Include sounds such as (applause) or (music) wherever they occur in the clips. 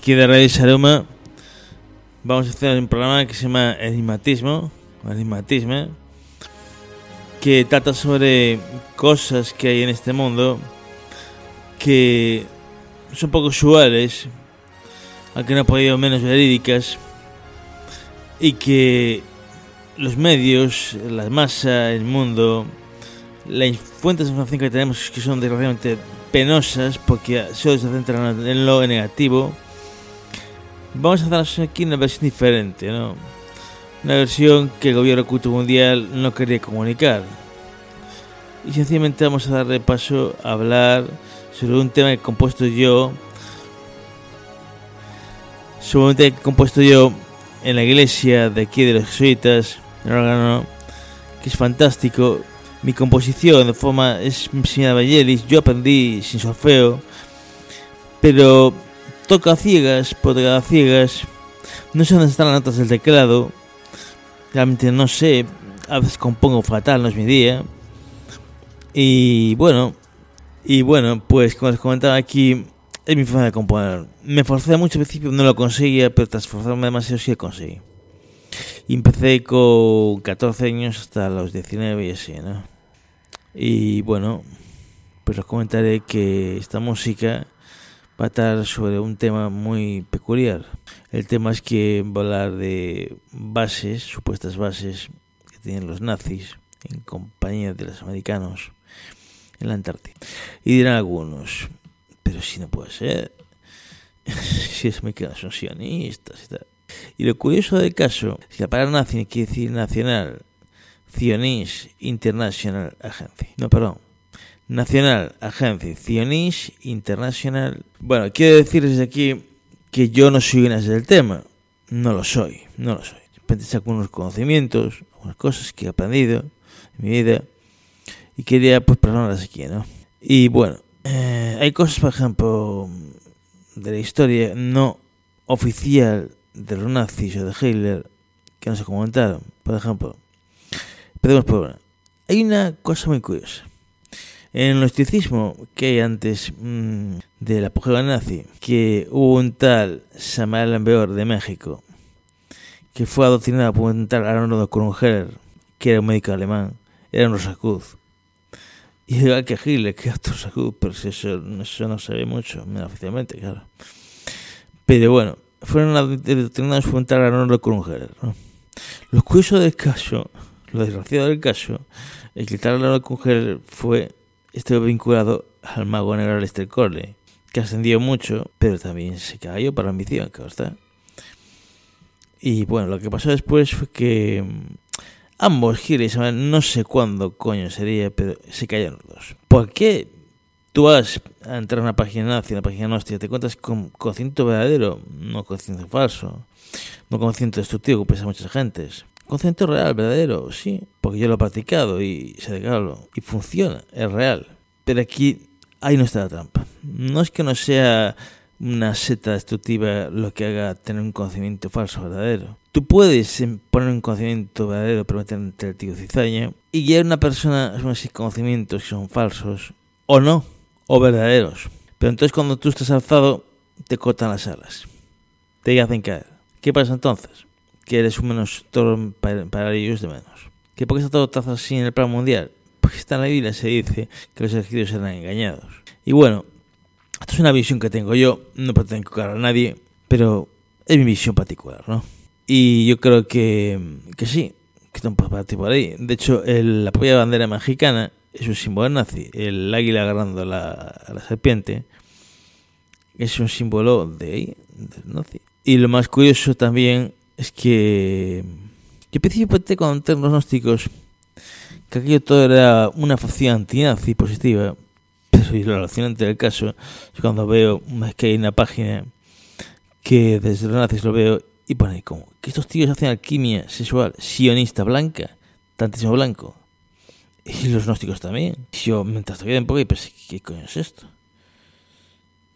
Aquí de Radio Saroma vamos a hacer un programa que se llama Enigmatismo, Enigmatismo, que trata sobre cosas que hay en este mundo que son poco usuales, aunque no ha podido menos verídicas, y que los medios, la masa, el mundo, las fuentes de información que tenemos que son desgraciadamente penosas porque solo se centran en lo negativo, vamos a hacer aquí una versión diferente, ¿no? Una versión que el gobierno oculto mundial no quería comunicar. Y sencillamente vamos a darle paso a hablar sobre un tema que he compuesto yo, sobre un tema que he compuesto yo en la iglesia de aquí de los jesuitas, el órgano, que es fantástico. Mi composición de forma es señora Vangelis, yo aprendí sin solfeo, pero toca ciegas, a ciegas, no sé dónde están las notas del teclado, realmente no sé, a veces compongo fatal, no es mi día. Y bueno, y bueno, pues como les comentaba aquí, es mi forma de componer. Me forcé mucho al principio, no lo conseguía, pero tras forzarme demasiado sí lo conseguí. Y empecé con 14 años hasta los 19 y así, ¿no? Y bueno, pues os comentaré que esta música va a estar sobre un tema muy peculiar. El tema es que va a hablar de bases, supuestas bases que tienen los nazis en compañía de los americanos en la Antártida. Y dirán algunos, pero si no puede ser, (laughs) si es me son sionistas y tal. Y lo curioso del caso, si la palabra nazi quiere decir nacional, Zionist International Agency. No, perdón. Nacional Agency Zionist International. Bueno, quiero decir desde aquí que yo no soy una del tema. No lo soy, no lo soy. Simplemente saco unos conocimientos, unas cosas que he aprendido en mi vida y quería pues plasmarlas aquí, ¿no? Y bueno, eh, hay cosas, por ejemplo, de la historia no oficial de los nazis o de Hitler que no se comentaron. Por ejemplo, empecemos por una. Hay una cosa muy curiosa. En el gnosticismo que hay antes mmm, del apogeo nazi, que hubo un tal Samuel Lambeor de México, que fue adoctrinado por un tal Arnold Krunger, que era un médico alemán, era un rosacruz. Y igual que Hitler, que otro rosacruz, pero eso, eso no se ve mucho, oficialmente, claro. Pero bueno, fueron adoctrinados por un tal Arnold Krunger. ¿no? Lo curioso del caso, lo desgraciado del caso, es que el tal Arnold Kruger fue estuvo vinculado al mago negro Lester Corley, que ascendió mucho, pero también se cayó para la ambición, que está. Y bueno, lo que pasó después fue que ambos giles, no sé cuándo coño sería, pero se cayeron los dos. ¿Por qué? Tú vas a entrar a una página nazi, una página gnóstica, te cuentas con conocimiento verdadero, no conocimiento falso, no conocimiento destructivo que piensa muchas gentes. Conocimiento real, verdadero, sí, porque yo lo he practicado y sé de qué hablo. Y funciona, es real. Pero aquí, ahí no está la trampa. No es que no sea una seta destructiva lo que haga tener un conocimiento falso verdadero. Tú puedes poner un conocimiento verdadero pero meter entre el tío cizaña y guiar a una persona a esos conocimientos que son falsos o no, o verdaderos. Pero entonces cuando tú estás alzado, te cortan las alas. Te hacen caer. ¿Qué pasa entonces? Que eres un menos toro para, para, ellos de menos. ¿Que por qué está todo trazado así en el plan mundial? Porque está en la Biblia se dice que los elegidos serán engañados. Y bueno, esto es una visión que tengo yo, no pretendo encontrar a nadie, pero es mi visión particular, ¿no? Y yo creo que, que sí, que un partir por ahí. De hecho, el, la propia bandera mexicana es un símbolo nazi. El águila agarrando la, a la serpiente es un símbolo de ahí, del nazi. Y lo más curioso también es que yo principalmente con los gnósticos que aquello todo era una facción antinazi positiva, pero y lo relacionante del caso es cuando veo es que hay una página que desde los nazis lo veo y pone como que estos tíos hacen alquimia sexual sionista blanca, tantísimo blanco. Y los gnósticos también. Yo mientras toqué un poco y pensé, ¿qué coño es esto?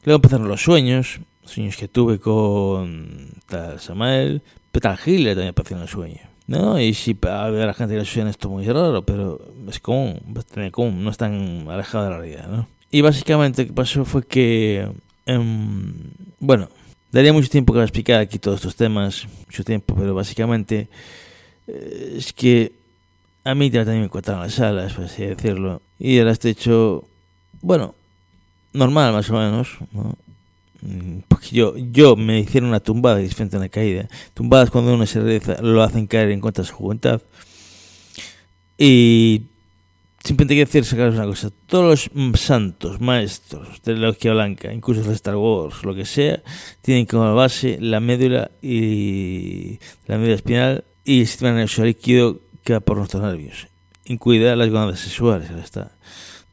Luego empezaron los sueños, sueños que tuve con tal Samael, pero tal Hitler también apareció en el sueño. No, y si a la gente le suena esto muy raro, pero es común, bastante común, no es tan alejado de la realidad, ¿no? Y básicamente lo que pasó fue que Em, bueno, daría mucho tiempo para explicar aquí todos estos temas, mucho tiempo, pero básicamente eh, es que a mí también me cortaron las alas, por así decirlo, y ahora estoy hecho, bueno, normal más o menos, ¿no? Mm, porque yo, yo me hicieron una tumbada diferente a una caída. Tumbadas cuando uno se lo hacen caer en contra de su juventud. Y simplemente quiero decir, sacaros una cosa. Todos los santos, maestros de la logia blanca, incluso de Star Wars, lo que sea, tienen como base la médula y la médula espinal y el sistema nervioso líquido que va por nuestros nervios, incluidas las gonadas sexuales. Está.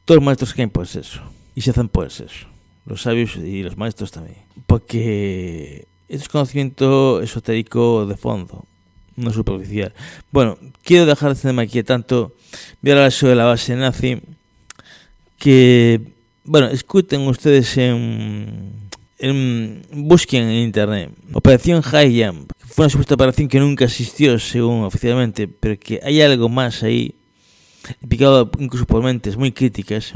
Todos los maestros caen por el sexo y se hacen por el sexo. Los sabios y los maestros también. Porque es conocimiento esotérico de fondo no superficial. Bueno, quiero dejar este tema aquí tanto. Voy a hablar sobre la base nazi. Que, bueno, escuchen ustedes en, en busquen en internet. Operación High Jump. Fue una supuesta operación que nunca existió, según oficialmente, pero que hay algo más ahí, picado incluso por mentes muy críticas,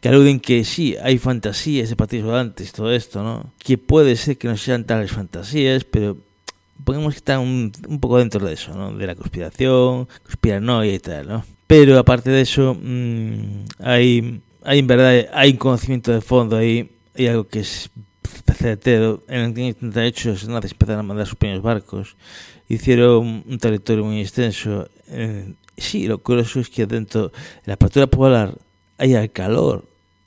que aluden que sí, hay fantasías de partidos volantes, todo esto, ¿no? Que puede ser que no sean tales fantasías, pero podemos estar un, un poco dentro de eso, ¿no? De la conspiración, conspiranoia y tal, ¿no? Pero aparte de eso, mmm, hay, hay en verdad, hay un conocimiento de fondo ahí, hay algo que es certero. En el 1978 los nazis empezaron a mandar sus pequeños barcos, hicieron un territorio muy extenso. Eh, sí, lo curioso es que dentro de la apertura polar hay calor,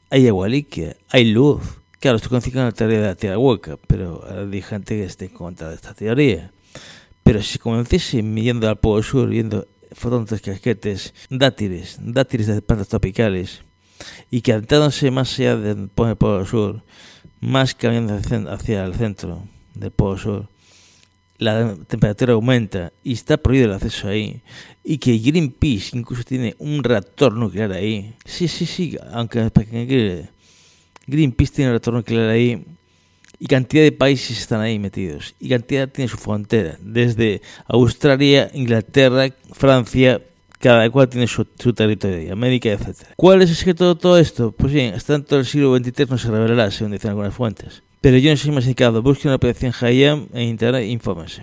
hay agua líquida, hay luz Claro, esto coincide con la teoría de la Tierra hueca, pero hay gente que esté en contra de esta teoría. Pero si comencese midiendo al Polo Sur, viendo fotontes, casquetes, dátiles, dátiles de plantas tropicales, y que adentrándose más allá del Polo Sur, más cambiando hacia el centro del Polo Sur, la temperatura aumenta y está prohibido el acceso ahí, y que Greenpeace incluso tiene un reactor nuclear ahí. Sí, sí, sí, aunque Greenpeace tiene retorno nuclear ahí y cantidad de países están ahí metidos y cantidad tiene su frontera, desde Australia, Inglaterra, Francia, cada cual tiene su, territorio, América, etc. ¿Cuál es el secreto de todo esto? Pues bien, hasta dentro del siglo XXIII no se revelará, según dicen algunas fuentes. Pero yo no soy más indicado, busquen una operación Hayam en internet e infórmense.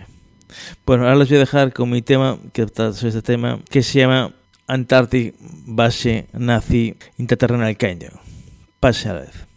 Bueno, ahora les voy a dejar con mi tema, que trata sobre este tema, que se llama Antarctic Base Nazi Interterrenal Canyon. Pase a la vez.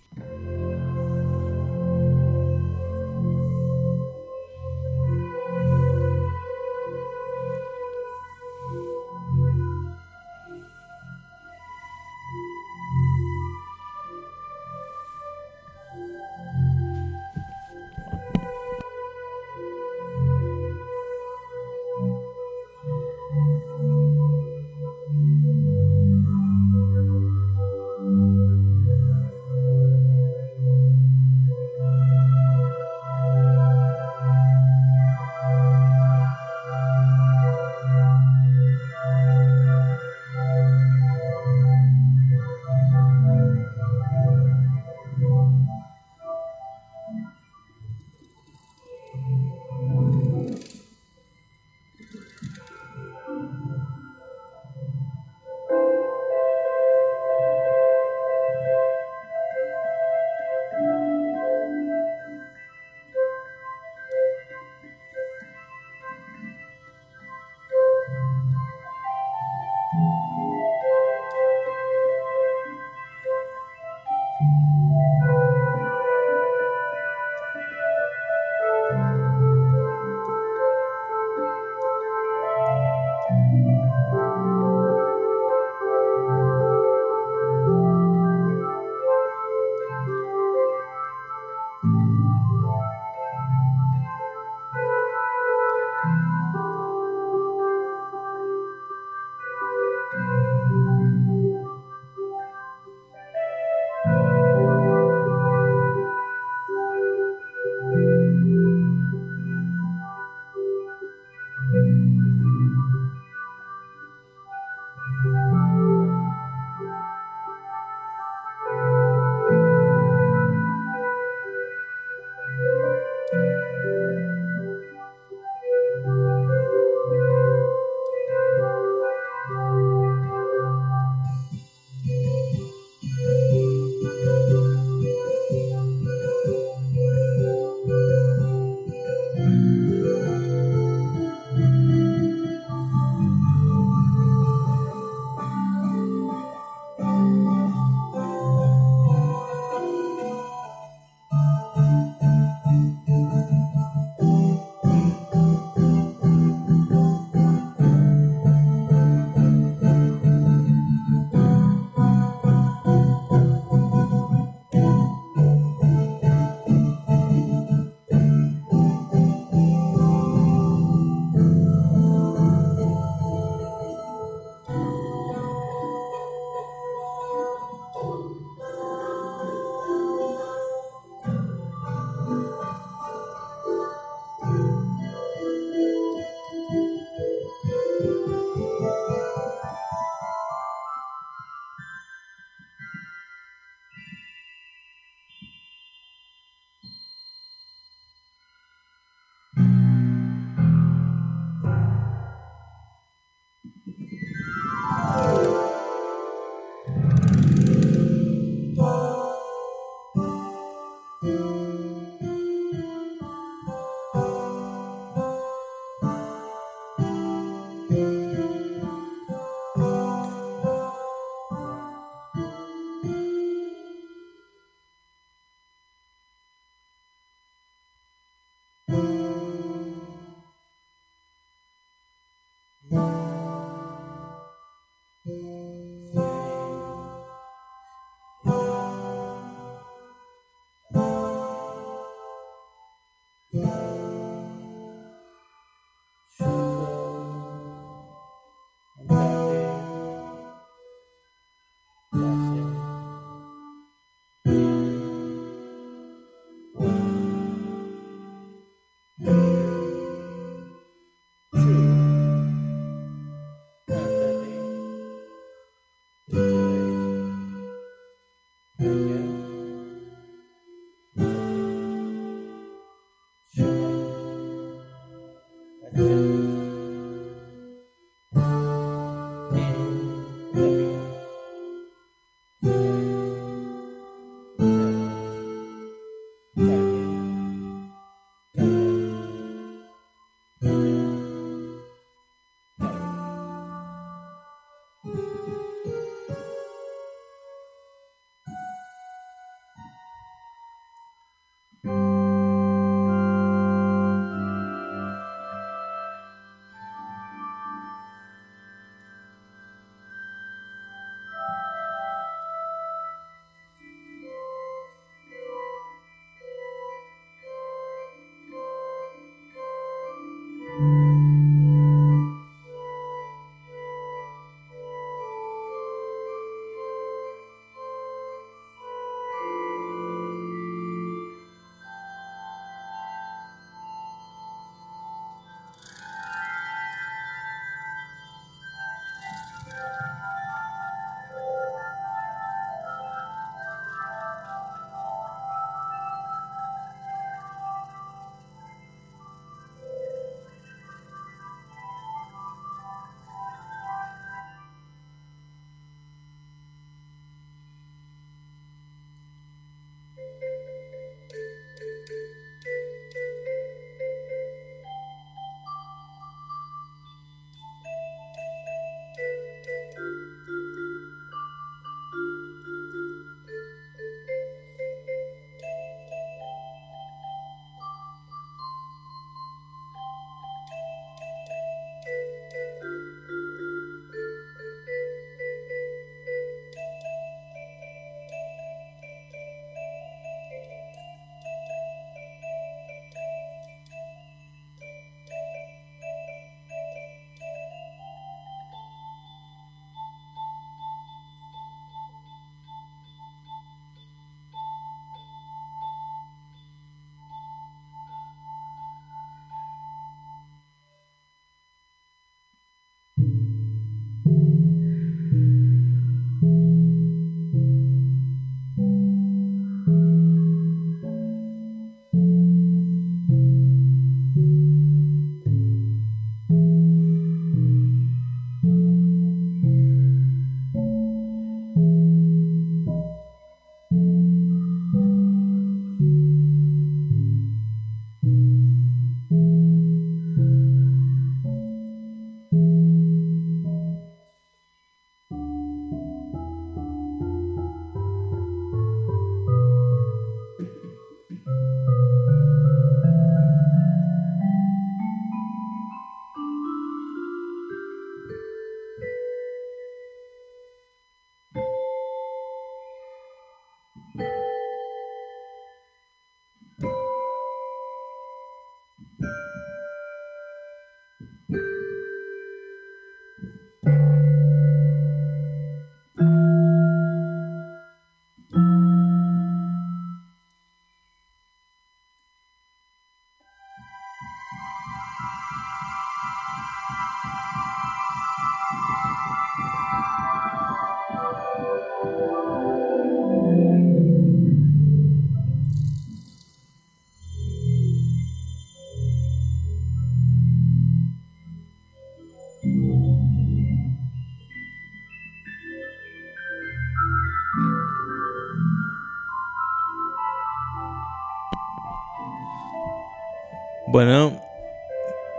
Bueno,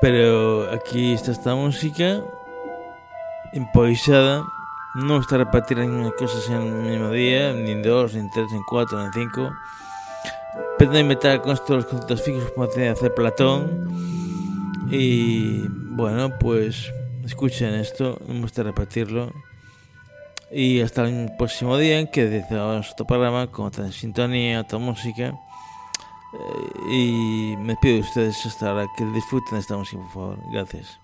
pero aquí está esta música improvisada. No está repartir las mismas cosas en el mismo día, ni en dos, ni en tres, ni en cuatro, ni en cinco. Pretende inventar con estos los conceptos fijos como tiene hacer Platón. Y bueno, pues escuchen esto, me gusta repetirlo. Y hasta el próximo día en que vamos otro programa con otra sintonía, otra música. Eh, y me pido de ustedes hasta ahora que disfruten esta música, por favor. Gracias.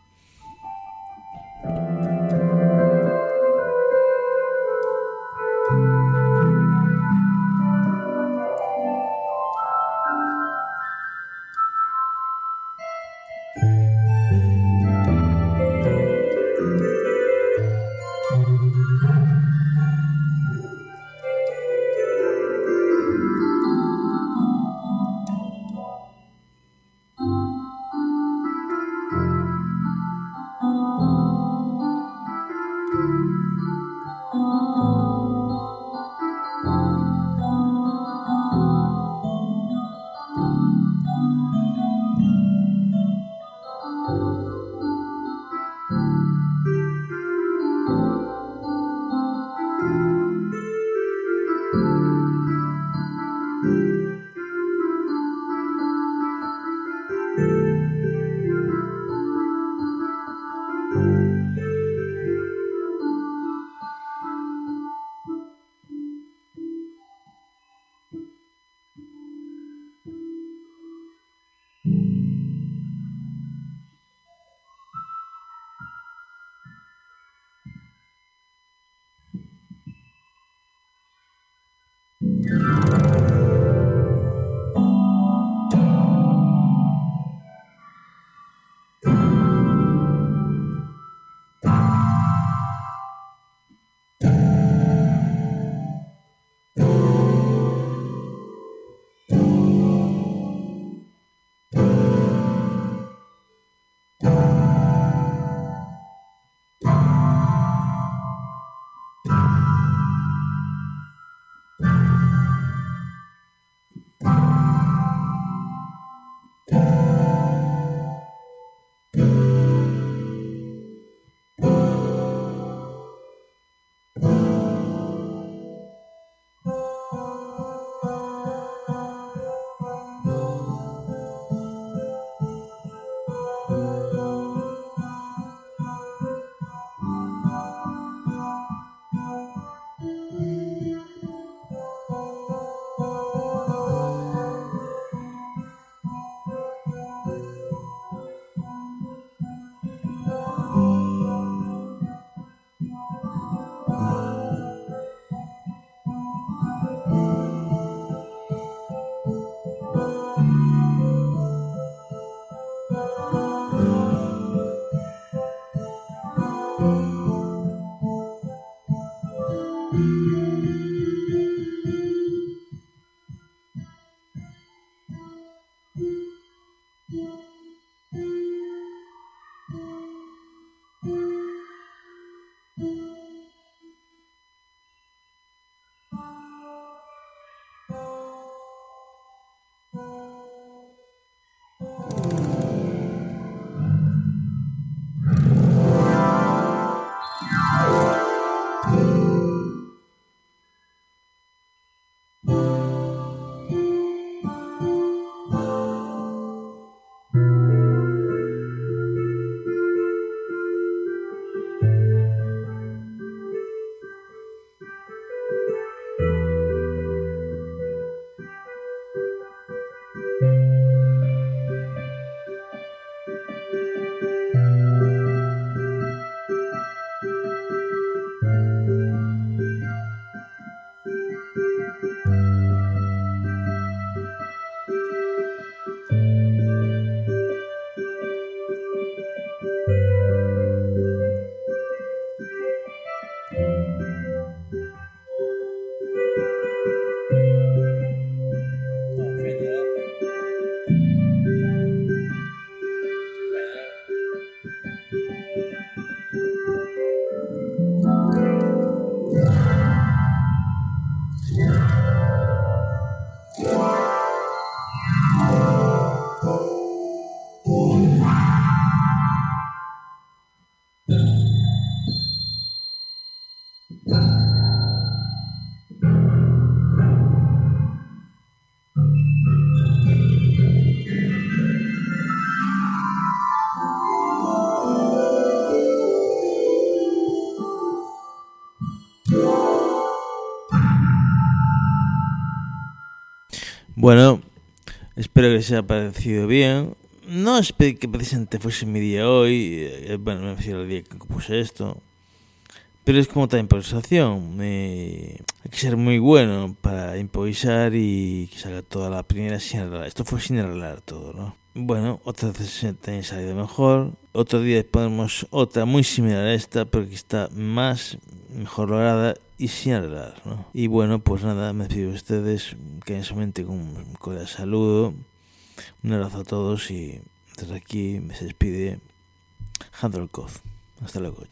Bueno, espero que les haya parecido bien. No esperé que precisamente fuese mi día hoy. eh, bueno, me refiero al día que compuse esto. Pero es como toda improvisación. hay que ser muy bueno para improvisar y que salga toda la primera sin arreglar. Esto fue sin arreglar todo, ¿no? Bueno, otras veces también salido mejor. Otro día ponemos otra muy similar a esta, pero que está más mejor lograda y sin arreglar, ¿no? Y bueno, pues nada, me despido de ustedes, que en su mente con un cordial saludo. Un abrazo a todos y desde aquí me despide Handel. Hasta luego.